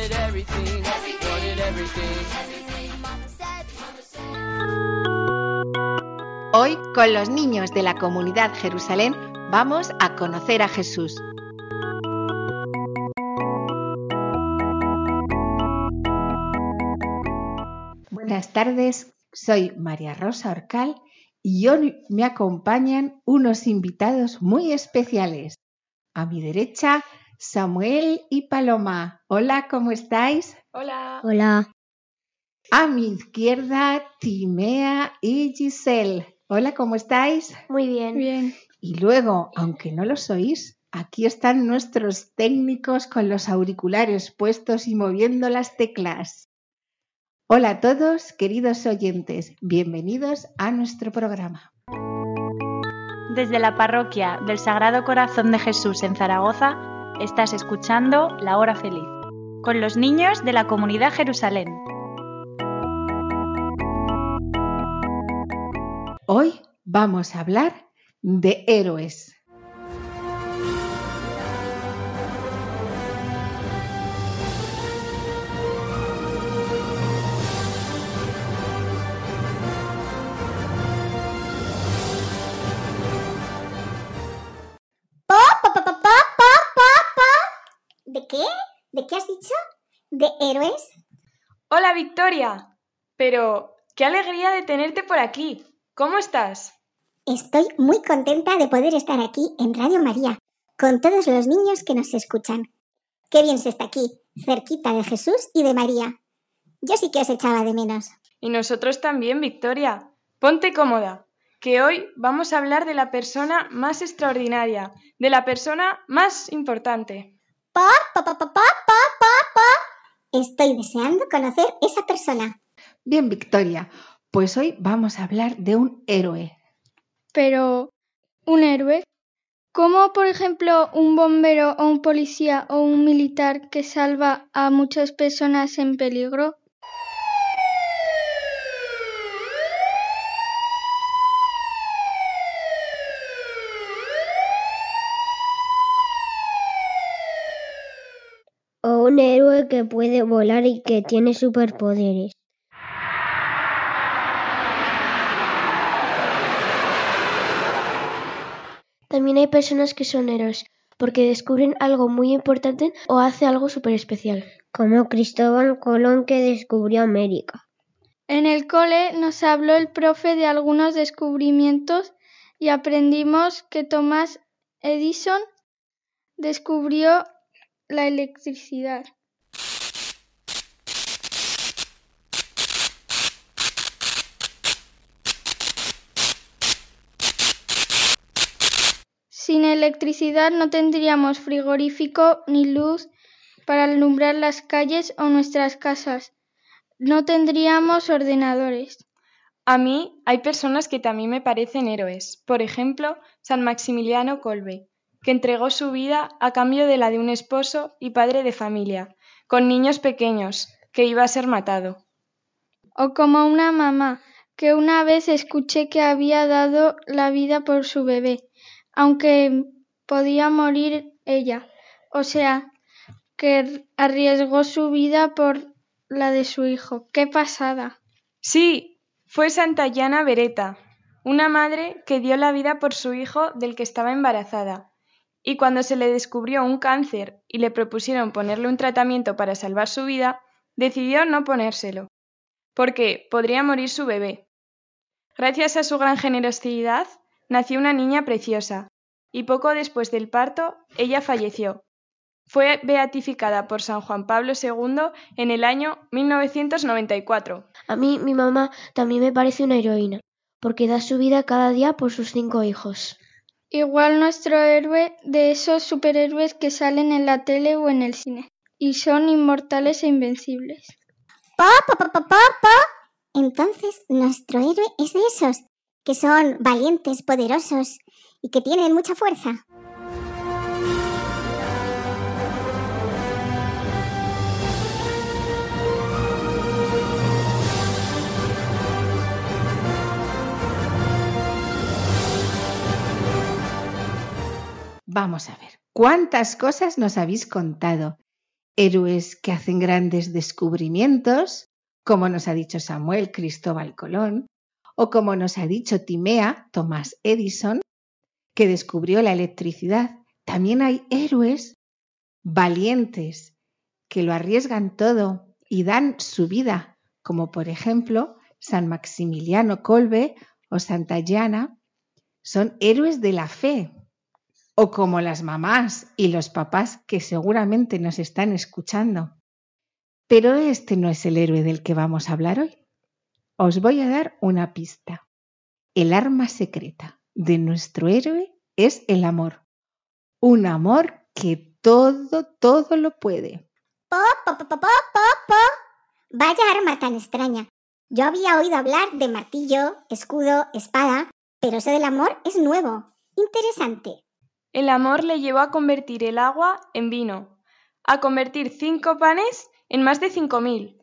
Wanted everything. Hoy, con los niños de la comunidad Jerusalén, vamos a conocer a Jesús. Buenas tardes, soy María Rosa Orcal y hoy me acompañan unos invitados muy especiales. A mi derecha, Samuel y Paloma. Hola, ¿cómo estáis? Hola. Hola. A mi izquierda, Timea y Giselle. Hola, ¿cómo estáis? Muy bien. Bien. Y luego, aunque no lo sois, aquí están nuestros técnicos con los auriculares puestos y moviendo las teclas. Hola a todos, queridos oyentes, bienvenidos a nuestro programa. Desde la parroquia del Sagrado Corazón de Jesús en Zaragoza, estás escuchando La Hora Feliz, con los niños de la comunidad Jerusalén. Hoy vamos a hablar de héroes. Héroes? Hola, Victoria. Pero, qué alegría de tenerte por aquí. ¿Cómo estás? Estoy muy contenta de poder estar aquí en Radio María, con todos los niños que nos escuchan. Qué bien se está aquí, cerquita de Jesús y de María. Yo sí que os echaba de menos. Y nosotros también, Victoria. Ponte cómoda, que hoy vamos a hablar de la persona más extraordinaria, de la persona más importante. Pa, pa, pa, pa, pa, pa, pa, pa. Estoy deseando conocer esa persona. Bien, Victoria, pues hoy vamos a hablar de un héroe. Pero, ¿un héroe? ¿Cómo, por ejemplo, un bombero o un policía o un militar que salva a muchas personas en peligro? Un héroe que puede volar y que tiene superpoderes. También hay personas que son héroes porque descubren algo muy importante o hace algo súper especial. Como Cristóbal Colón que descubrió América. En el cole nos habló el profe de algunos descubrimientos y aprendimos que Thomas Edison descubrió la electricidad. Sin electricidad no tendríamos frigorífico ni luz para alumbrar las calles o nuestras casas. No tendríamos ordenadores. A mí hay personas que también me parecen héroes. Por ejemplo, San Maximiliano Kolbe, que entregó su vida a cambio de la de un esposo y padre de familia, con niños pequeños, que iba a ser matado. O como una mamá, que una vez escuché que había dado la vida por su bebé, aunque podía morir ella. O sea, que arriesgó su vida por la de su hijo. ¡Qué pasada! Sí, fue Santayana Beretta, una madre que dio la vida por su hijo del que estaba embarazada. Y cuando se le descubrió un cáncer y le propusieron ponerle un tratamiento para salvar su vida, decidió no ponérselo, porque podría morir su bebé. Gracias a su gran generosidad, nació una niña preciosa, y poco después del parto ella falleció. Fue beatificada por San Juan Pablo II en el año 1994. A mí mi mamá también me parece una heroína, porque da su vida cada día por sus cinco hijos. Igual nuestro héroe de esos superhéroes que salen en la tele o en el cine. y son inmortales e invencibles. ¡Po, po, po, po, po, po! Entonces, nuestro héroe es de esos, que son valientes, poderosos y que tienen mucha fuerza. Vamos a ver, ¿cuántas cosas nos habéis contado? Héroes que hacen grandes descubrimientos, como nos ha dicho Samuel Cristóbal Colón, o como nos ha dicho Timea Tomás Edison, que descubrió la electricidad. También hay héroes valientes que lo arriesgan todo y dan su vida, como por ejemplo San Maximiliano Kolbe o Santa Llana. Son héroes de la fe, o como las mamás y los papás que seguramente nos están escuchando. Pero este no es el héroe del que vamos a hablar hoy. Os voy a dar una pista. El arma secreta de nuestro héroe es el amor. Un amor que todo, todo lo puede. ¡Po, po, po, po! Vaya arma tan extraña. Yo había oído hablar de martillo, escudo, espada, pero eso del amor es nuevo. Interesante. El amor le llevó a convertir el agua en vino, a convertir cinco panes en más de cinco mil.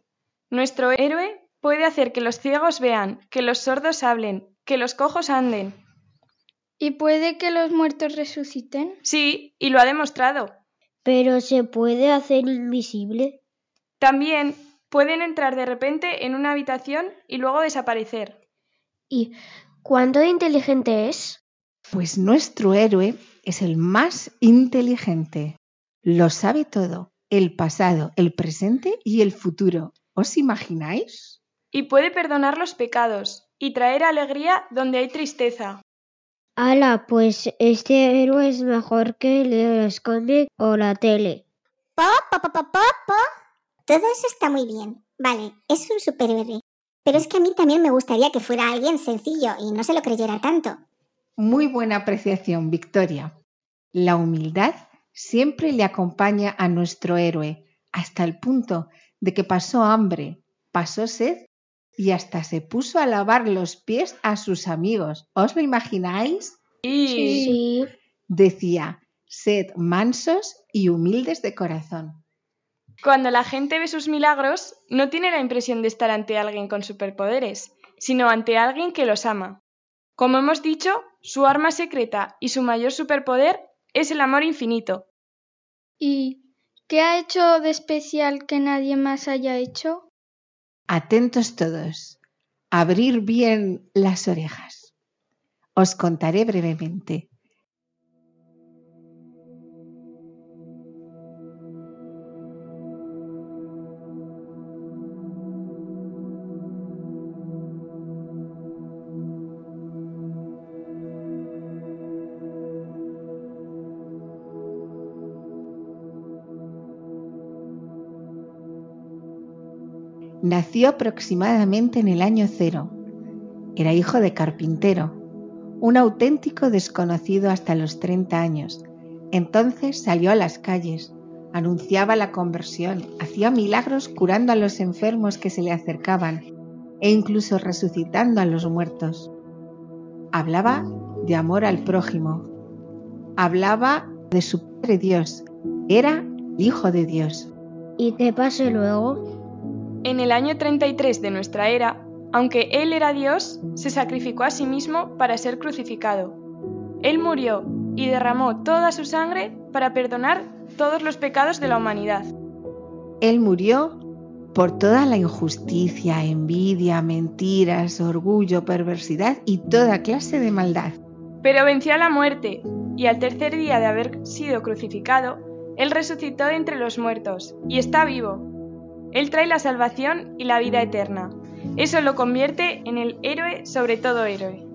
Nuestro héroe puede hacer que los ciegos vean, que los sordos hablen, que los cojos anden. ¿Y puede que los muertos resuciten? Sí, y lo ha demostrado. Pero se puede hacer invisible. También pueden entrar de repente en una habitación y luego desaparecer. ¿Y cuánto de inteligente es? Pues nuestro héroe es el más inteligente. Lo sabe todo, el pasado, el presente y el futuro. ¿Os imagináis? Y puede perdonar los pecados y traer alegría donde hay tristeza. Ala, pues este héroe es mejor que el cómics o la tele. ¡Po, po, po, po, po, po! Todo eso está muy bien. Vale, es un superhéroe. Pero es que a mí también me gustaría que fuera alguien sencillo y no se lo creyera tanto. Muy buena apreciación, Victoria. La humildad siempre le acompaña a nuestro héroe, hasta el punto de que pasó hambre, pasó sed y hasta se puso a lavar los pies a sus amigos. ¿Os lo imagináis? Sí. Decía, sed mansos y humildes de corazón. cuando la gente ve sus milagros, no tiene la impresión de estar ante alguien con superpoderes, sino ante alguien que los ama. Como hemos dicho, su arma secreta y su mayor superpoder es el amor infinito. ¿Y qué ha hecho de especial que nadie más haya hecho? Atentos todos. Abrir bien las orejas. Os contaré brevemente. Nació aproximadamente en el año cero. Era hijo de carpintero, un auténtico desconocido hasta los 30 años. Entonces salió a las calles, anunciaba la conversión, hacía milagros curando a los enfermos que se le acercaban e incluso resucitando a los muertos. Hablaba de amor al prójimo, hablaba de su Padre Dios, era Hijo de Dios. ¿Y qué pasó luego? En el año 33 de nuestra era, aunque Él era Dios, se sacrificó a sí mismo para ser crucificado. Él murió y derramó toda su sangre para perdonar todos los pecados de la humanidad. Él murió por toda la injusticia, envidia, mentiras, orgullo, perversidad y toda clase de maldad. Pero venció a la muerte, y al tercer día de haber sido crucificado, Él resucitó de entre los muertos, y está vivo. Él trae la salvación y la vida eterna. Eso lo convierte en el héroe sobre todo héroe.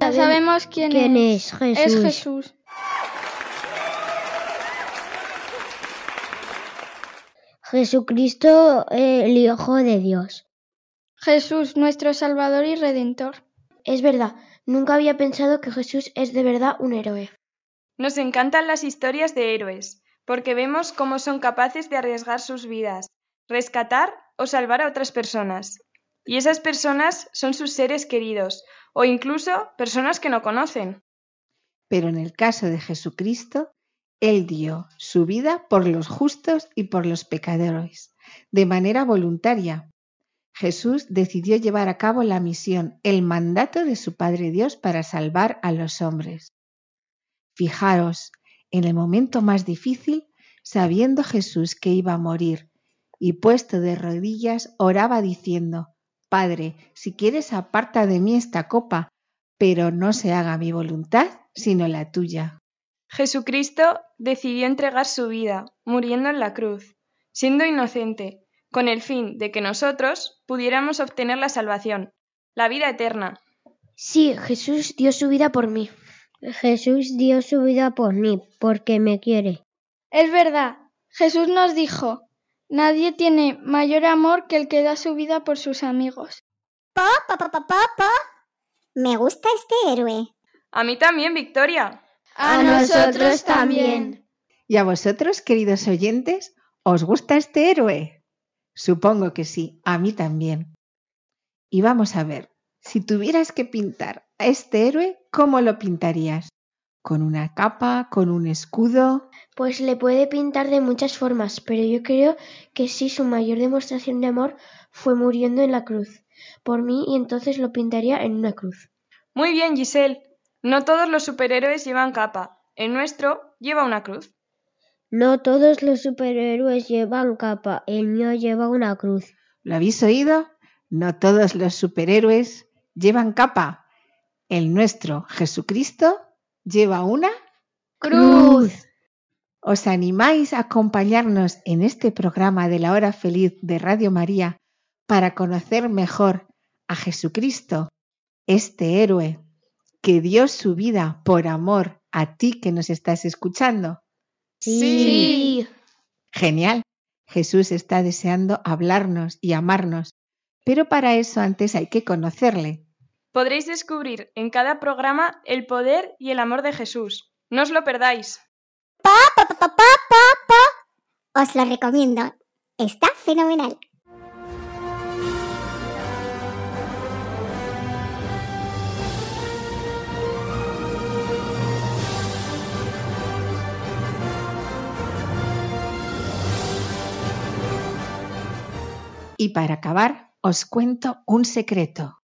Ya sabemos quién, ¿Quién es. es Jesús? Es Jesús. Jesucristo, el Hijo de Dios. Jesús, nuestro Salvador y Redentor. Es verdad, nunca había pensado que Jesús es de verdad un héroe. Nos encantan las historias de héroes, porque vemos cómo son capaces de arriesgar sus vidas, rescatar o salvar a otras personas. Y esas personas son sus seres queridos, o incluso personas que no conocen. Pero en el caso de Jesucristo, Él dio su vida por los justos y por los pecadores, de manera voluntaria. Jesús decidió llevar a cabo la misión, el mandato de su Padre Dios para salvar a los hombres. Fijaros, en el momento más difícil, sabiendo Jesús que iba a morir, y puesto de rodillas, oraba diciendo, Padre, si quieres aparta de mí esta copa, pero no se haga mi voluntad, sino la tuya. Jesucristo decidió entregar su vida, muriendo en la cruz, siendo inocente, con el fin de que nosotros pudiéramos obtener la salvación, la vida eterna. Sí, Jesús dio su vida por mí. Jesús dio su vida por mí, porque me quiere. Es verdad, Jesús nos dijo, nadie tiene mayor amor que el que da su vida por sus amigos. Pa, pa, pa, pa, pa, pa. Me gusta este héroe. A mí también, Victoria. A nosotros también. ¿Y a vosotros, queridos oyentes, os gusta este héroe? Supongo que sí, a mí también. Y vamos a ver, si tuvieras que pintar a este héroe, ¿cómo lo pintarías? ¿Con una capa? ¿Con un escudo? Pues le puede pintar de muchas formas, pero yo creo que sí su mayor demostración de amor fue muriendo en la cruz por mí y entonces lo pintaría en una cruz. Muy bien, Giselle. No todos los superhéroes llevan capa. El nuestro lleva una cruz. No todos los superhéroes llevan capa, el mío lleva una cruz. ¿Lo habéis oído? No todos los superhéroes llevan capa. El nuestro, Jesucristo, lleva una Cruz. ¿Os animáis a acompañarnos en este programa de la hora feliz de Radio María para conocer mejor a Jesucristo, este héroe que dio su vida por amor a ti que nos estás escuchando? Sí. Genial. Jesús está deseando hablarnos y amarnos, pero para eso antes hay que conocerle. Podréis descubrir en cada programa el poder y el amor de Jesús. No os lo perdáis. Pa, pa, pa, pa, pa, pa, pa. Os lo recomiendo. Está fenomenal. Y para acabar, os cuento un secreto.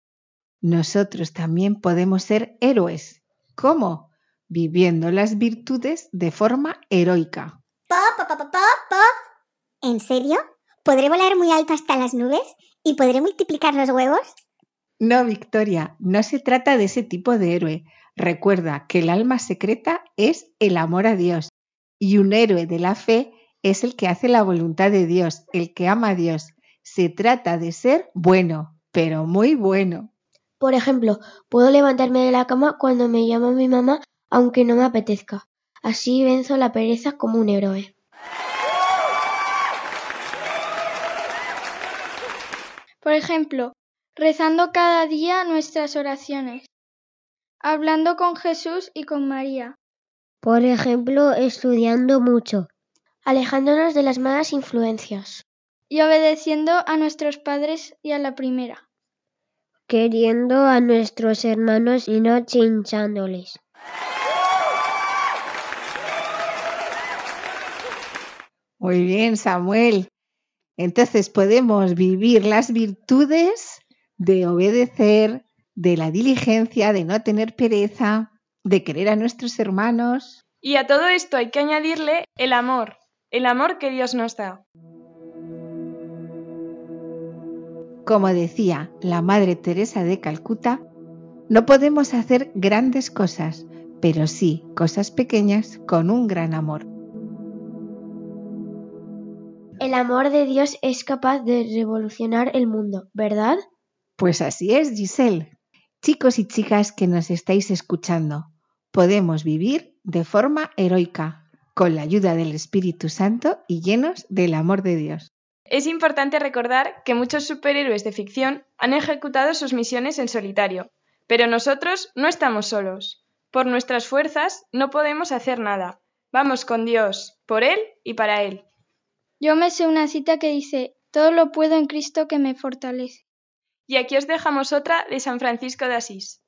Nosotros también podemos ser héroes. ¿Cómo? Viviendo las virtudes de forma heroica. Pa, pa, pa. ¿En serio? ¿Podré volar muy alto hasta las nubes? ¿Y podré multiplicar los huevos? No, Victoria, no se trata de ese tipo de héroe. Recuerda que el alma secreta es el amor a Dios y un héroe de la fe es el que hace la voluntad de Dios, el que ama a Dios. Se trata de ser bueno, pero muy bueno. Por ejemplo, puedo levantarme de la cama cuando me llama mi mamá aunque no me apetezca. Así venzo la pereza como un héroe. Por ejemplo, rezando cada día nuestras oraciones, hablando con Jesús y con María, Por ejemplo, estudiando mucho. Alejándonos de las malas influencias. Y obedeciendo a nuestros padres y a la primera. Queriendo a nuestros hermanos y no chinchándoles. Muy bien, Samuel. Entonces podemos vivir las virtudes de obedecer, de la diligencia, de no tener pereza, de querer a nuestros hermanos. Y a todo esto hay que añadirle el amor, el amor que Dios nos da. Como decía la Madre Teresa de Calcuta, no podemos hacer grandes cosas, pero sí cosas pequeñas con un gran amor. El amor de Dios es capaz de revolucionar el mundo, ¿verdad? Pues así es, Giselle. Chicos y chicas que nos estáis escuchando, podemos vivir de forma heroica, con la ayuda del Espíritu Santo y llenos del amor de Dios. Es importante recordar que muchos superhéroes de ficción han ejecutado sus misiones en solitario, pero nosotros no estamos solos. Por nuestras fuerzas no podemos hacer nada. Vamos con Dios, por Él y para Él. Yo me sé una cita que dice, todo lo puedo en Cristo que me fortalece. Y aquí os dejamos otra de San Francisco de Asís.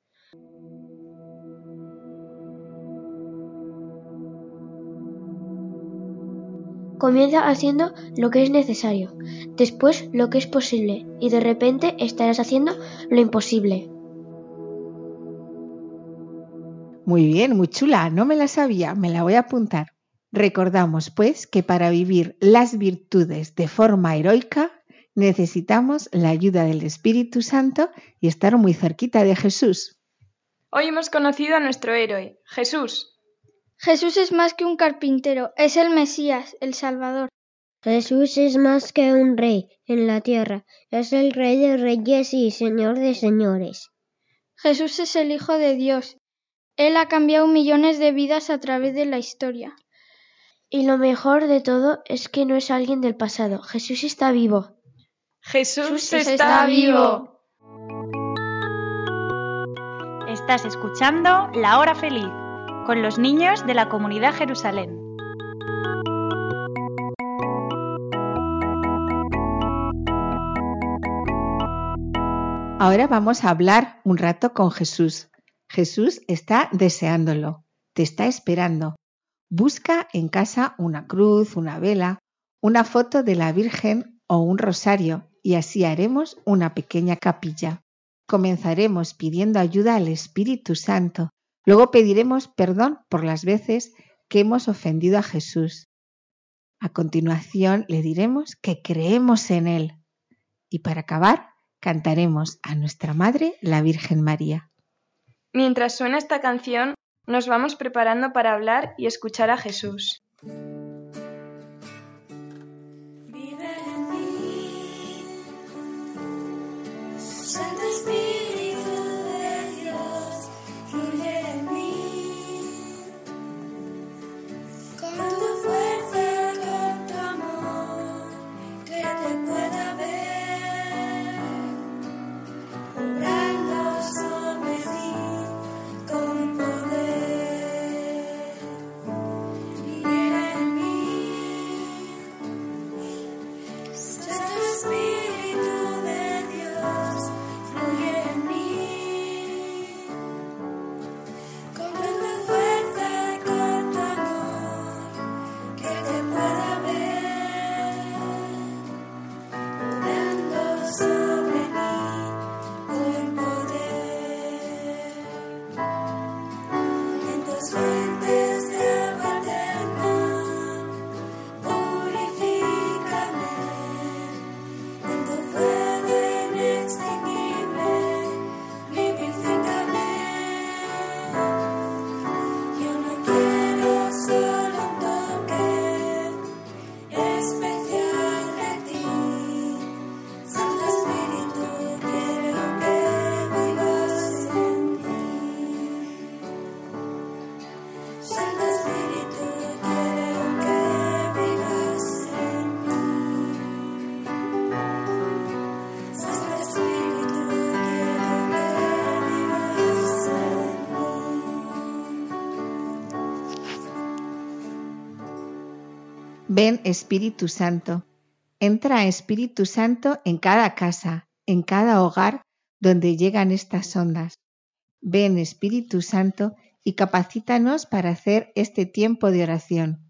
Comienza haciendo lo que es necesario, después lo que es posible y de repente estarás haciendo lo imposible. Muy bien, muy chula, no me la sabía, me la voy a apuntar. Recordamos, pues, que para vivir las virtudes de forma heroica necesitamos la ayuda del Espíritu Santo y estar muy cerquita de Jesús. Hoy hemos conocido a nuestro héroe, Jesús. Jesús es más que un carpintero, es el Mesías, el Salvador. Jesús es más que un rey en la tierra, es el rey de reyes y señor de señores. Jesús es el Hijo de Dios. Él ha cambiado millones de vidas a través de la historia. Y lo mejor de todo es que no es alguien del pasado, Jesús está vivo. Jesús, está, vivo. Estás escuchando La Hora Feliz con los niños de la comunidad Jerusalén. Ahora vamos a hablar un rato con Jesús. Jesús está deseándolo, te está esperando. Busca en casa una cruz, una vela, una foto de la Virgen o un rosario y así haremos una pequeña capilla. Comenzaremos pidiendo ayuda al Espíritu Santo. Luego pediremos perdón por las veces que hemos ofendido a Jesús. A continuación le diremos que creemos en Él. Y para acabar, cantaremos a nuestra Madre, la Virgen María. Mientras suena esta canción, nos vamos preparando para hablar y escuchar a Jesús. Ven Espíritu Santo. Entra Espíritu Santo en cada casa, en cada hogar donde llegan estas ondas. Ven Espíritu Santo y capacítanos para hacer este tiempo de oración.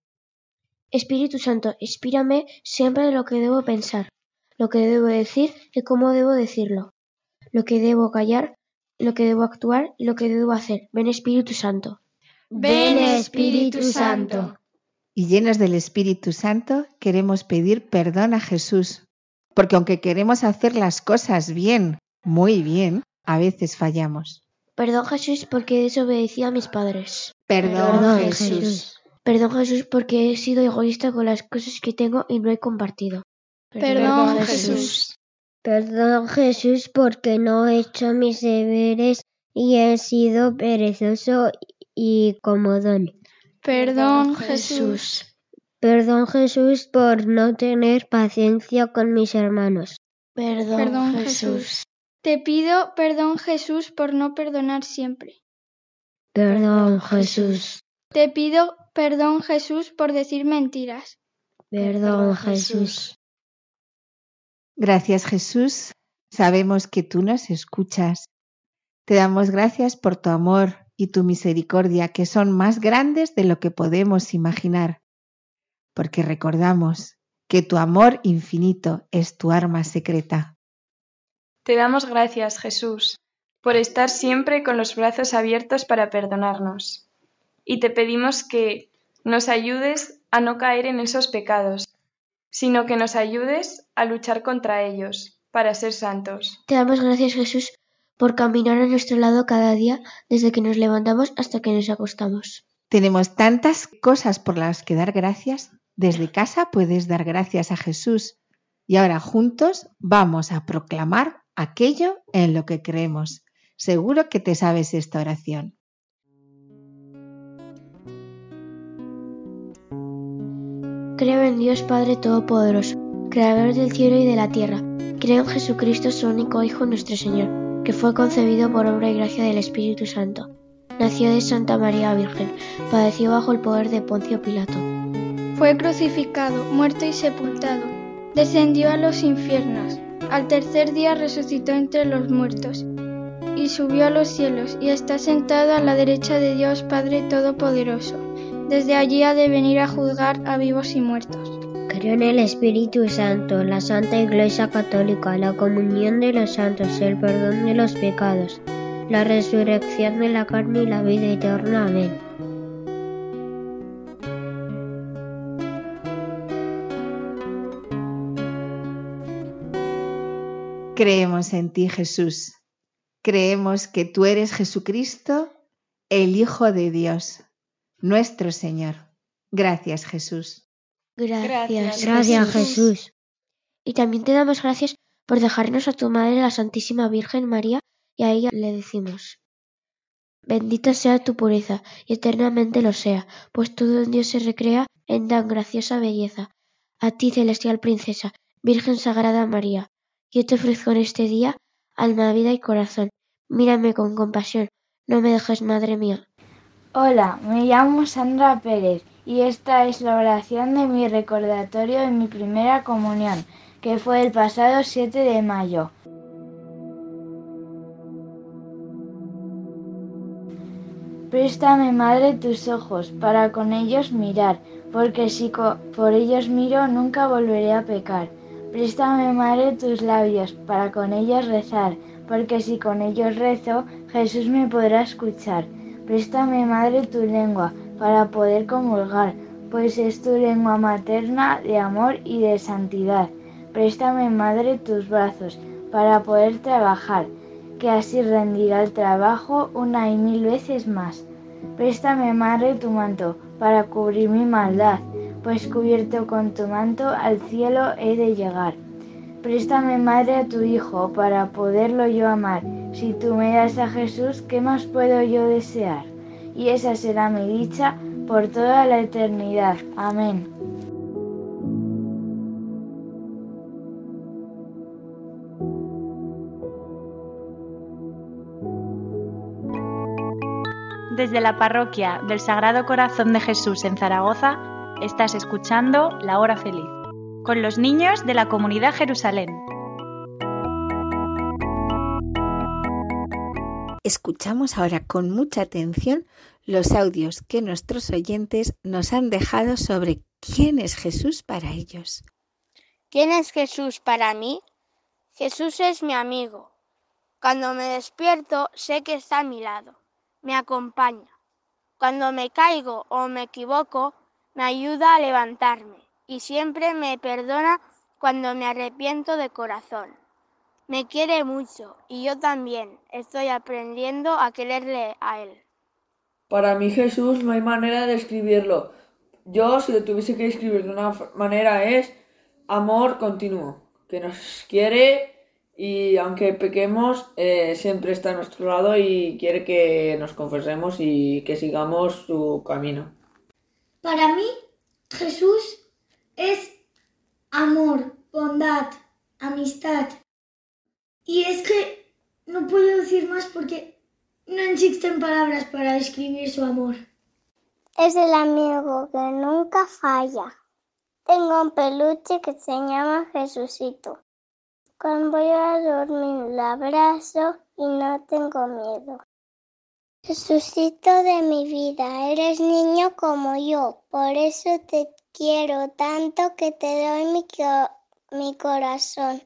Espíritu Santo, inspírame siempre lo que debo pensar, lo que debo decir y cómo debo decirlo, lo que debo callar, lo que debo actuar y lo que debo hacer. Ven Espíritu Santo. Ven, Espíritu Santo. Y llenos del Espíritu Santo queremos pedir perdón a Jesús, porque aunque queremos hacer las cosas bien, muy bien, a veces fallamos. Perdón Jesús porque desobedecí a mis padres. Perdón, Perdón, Jesús. Jesús. Perdón Jesús porque he sido egoísta con las cosas que tengo y no he compartido. Perdón, Jesús. Perdón Jesús porque no he hecho mis deberes y he sido perezoso y comodón. Perdón, Jesús. Perdón Jesús por no tener paciencia con mis hermanos. Perdón, Perdón, Jesús. Jesús. Te pido perdón, Jesús, por no perdonar siempre. Perdón Jesús. Te pido perdón, Jesús, por decir mentiras. Perdón Jesús. Gracias Jesús. Sabemos que tú nos escuchas. Te damos gracias por tu amor y tu misericordia, que son más grandes de lo que podemos imaginar, porque recordamos que tu amor infinito es tu arma secreta. Te damos gracias, Jesús, por estar siempre con los brazos abiertos para perdonarnos. Y te pedimos que nos ayudes a no caer en esos pecados, sino que nos ayudes a luchar contra ellos, para ser santos. Te damos gracias Jesús por caminar a nuestro lado cada día desde que nos levantamos hasta que nos acostamos. Tenemos tantas cosas por las que dar gracias. Desde casa puedes dar gracias a Jesús. Y ahora juntos vamos a proclamar aquello en lo que creemos. Seguro que te sabes esta oración. Creo en Dios Padre Todopoderoso, Creador del cielo y de la tierra. Creo en Jesucristo, su único Hijo, nuestro Señor, que fue concebido por obra y gracia del Espíritu Santo. Nació de Santa María Virgen, padeció bajo el poder de Poncio Pilato. Fue crucificado, muerto y sepultado. Descendió a los infiernos. Al tercer día resucitó entre los muertos. Y subió a los cielos y está sentado a la derecha de Dios Padre Todopoderoso. Desde allí ha de venir a juzgar a vivos y muertos. En el Espíritu Santo, la Santa Iglesia Católica, la comunión de los santos, el perdón de los pecados, la resurrección de la carne y la vida eterna. Amén. Creemos en ti, Jesús. Creemos que tú eres Jesucristo, el Hijo de Dios, nuestro Señor. Gracias, Jesús. Gracias, Gracias, Jesús. Y también te damos gracias por dejarnos a tu Madre, la Santísima Virgen María, y a ella le decimos, bendita sea tu pureza, y eternamente lo sea, pues todo en Dios se recrea en tan graciosa belleza. A ti, celestial princesa, Virgen Sagrada María, yo te ofrezco en este día alma, vida y corazón. Mírame con compasión, no me dejes, Madre mía. Hola, me llamo Sandra Pérez y esta es la oración de mi recordatorio de mi primera comunión, que fue el pasado 7 de mayo. Préstame, Madre, tus ojos, para con ellos mirar, porque si por ellos miro nunca volveré a pecar. Préstame, Madre, tus labios, para con ellos rezar, porque si con ellos rezo, Jesús me podrá escuchar. Préstame, Madre, tu lengua, para poder comulgar, pues es tu lengua materna de amor y de santidad. Préstame, Madre, tus brazos, para poder trabajar, que así rendirá el trabajo una y mil veces más. Préstame, Madre, tu manto, para cubrir mi maldad, pues cubierto con tu manto al cielo he de llegar. Préstame, Madre, a tu Hijo, para poderlo yo amar. Si tú me das a Jesús, ¿qué más puedo yo desear? Y esa será mi dicha por toda la eternidad. Amén. Desde la parroquia del Sagrado Corazón de Jesús en Zaragoza, estás escuchando La Hora Feliz, con los niños de la comunidad Jerusalén. Escuchamos ahora con mucha atención los audios que nuestros oyentes nos han dejado sobre quién es Jesús para ellos. ¿Quién es Jesús para mí? Jesús es mi amigo. Cuando me despierto sé que está a mi lado, me acompaña. Cuando me caigo o me equivoco, me ayuda a levantarme y siempre me perdona cuando me arrepiento de corazón. Me quiere mucho y yo también estoy aprendiendo a quererle a él. Para mí Jesús no hay manera de describirlo. Yo, si lo tuviese que describir de una manera, es amor continuo, que nos quiere y aunque pequemos, eh, siempre está a nuestro lado y quiere que nos confesemos y que sigamos su camino. Para mí, Jesús es amor, bondad, amistad. Y es que no puedo decir más porque no existen palabras para describir su amor. Es el amigo que nunca falla. Tengo un peluche que se llama Jesucito. Cuando voy a dormir lo abrazo y no tengo miedo. Jesucito de mi vida, eres niño como yo, por eso te quiero tanto que te doy mi, mi corazón.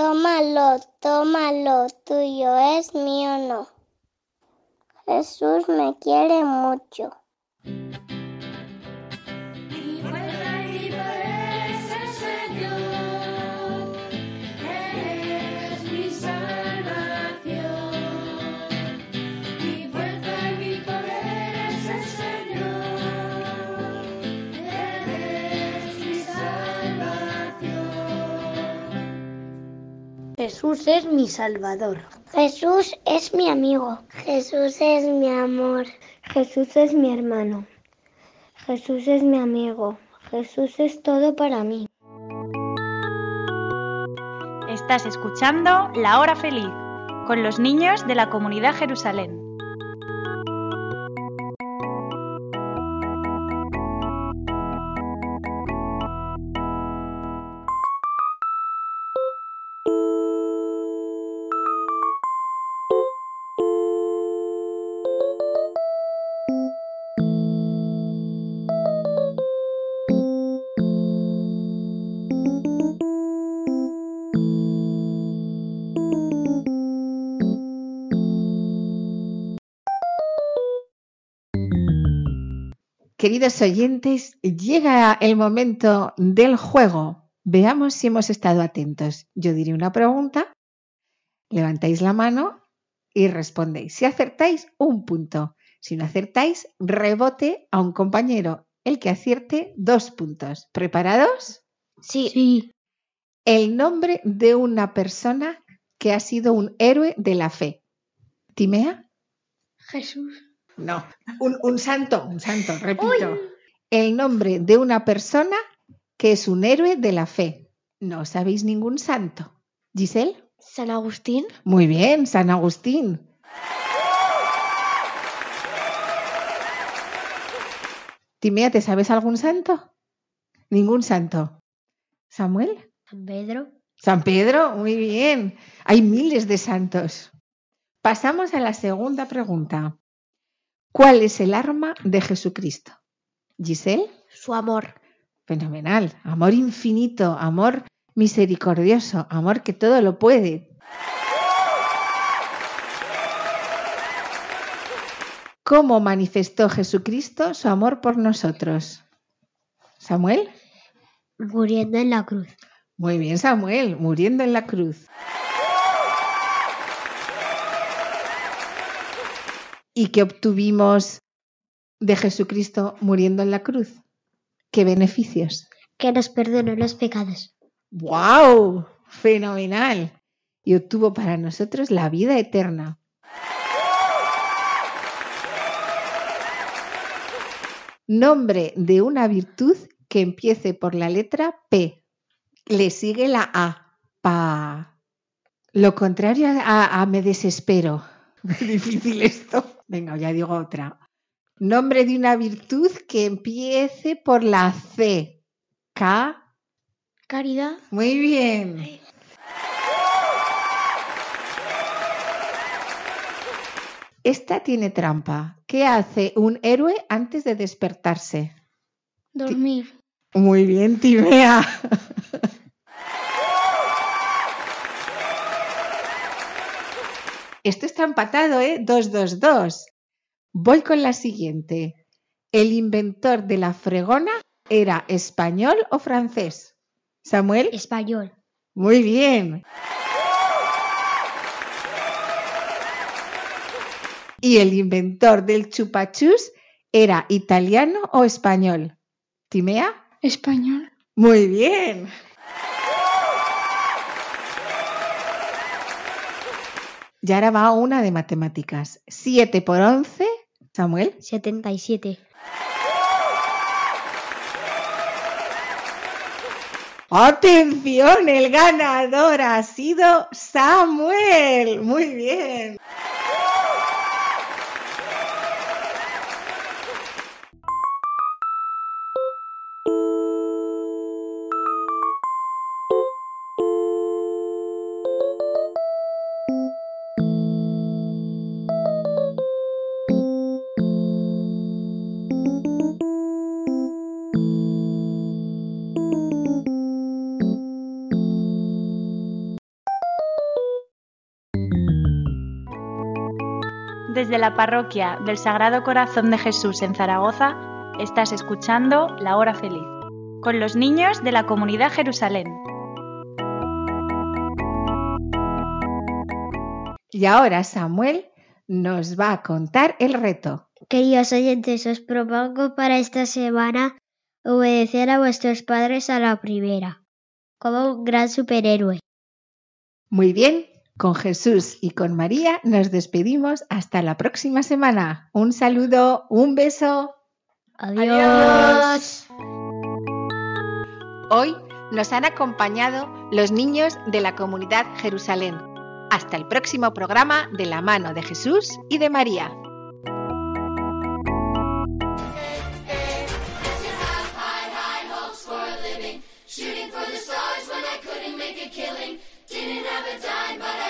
Tómalo, tómalo, tuyo es mío no. Jesús me quiere mucho. Jesús es mi Salvador. Jesús es mi amigo. Jesús es mi amor. Jesús es mi hermano. Jesús es mi amigo. Jesús es todo para mí. Estás escuchando La Hora Feliz con los niños de la comunidad Jerusalén. Queridos oyentes, llega el momento del juego. Veamos si hemos estado atentos. Yo diré una pregunta, levantáis la mano y respondéis. Si acertáis, un punto. Si no acertáis, rebote a un compañero. El que acierte, dos puntos. ¿Preparados? Sí. sí. El nombre de una persona que ha sido un héroe de la fe. ¿Timea? Jesús. No, un, santo, un santo, repito. El nombre de una persona que es un héroe de la fe. ¿No sabéis ningún santo? ¿Giselle? San Agustín. Muy bien, San Agustín. Timea, ¿te sabes algún santo? Ningún santo. ¿Samuel? San Pedro. San Pedro, muy bien. Hay miles de santos. Pasamos a la segunda pregunta. ¿Cuál es el arma de Jesucristo? Giselle. Su amor. Fenomenal. Amor infinito, amor misericordioso, amor que todo lo puede. ¿Cómo manifestó Jesucristo su amor por nosotros? Samuel. Muriendo en la cruz. Muy bien, Samuel, muriendo en la cruz. ¿Y qué obtuvimos de Jesucristo muriendo en la cruz? ¿Qué beneficios? Que nos perdonó los pecados. ¡Wow! Fenomenal. Y obtuvo para nosotros la vida eterna. Nombre de una virtud que empiece por la letra P. Le sigue la A. Pa. Lo contrario a, a me desespero. Muy difícil esto. Venga, ya digo otra. Nombre de una virtud que empiece por la C. K. Caridad. Muy bien. Esta tiene trampa. ¿Qué hace un héroe antes de despertarse? Dormir. Muy bien, Timea. Esto está empatado, ¿eh? 2-2-2. Voy con la siguiente. ¿El inventor de la fregona era español o francés? Samuel. Español. Muy bien. ¿Y el inventor del chupachus era italiano o español? ¿Timea? Español. Muy bien. Y ahora va una de matemáticas. 7 por 11, Samuel. 77. Atención, el ganador ha sido Samuel. Muy bien. Desde la parroquia del Sagrado Corazón de Jesús en Zaragoza, estás escuchando La Hora Feliz, con los niños de la comunidad Jerusalén. Y ahora Samuel nos va a contar el reto. Queridos oyentes, os propongo para esta semana obedecer a vuestros padres a la primera, como un gran superhéroe. Muy bien, con Jesús y con María nos despedimos hasta la próxima semana. Un saludo, un beso. Adiós. Hoy nos han acompañado los niños de la comunidad Jerusalén. Hasta el próximo programa de la mano de Jesús y de María. High, high hopes for a living. Shooting for the stars when I couldn't make a killing. Didn't have a dime, but I always had a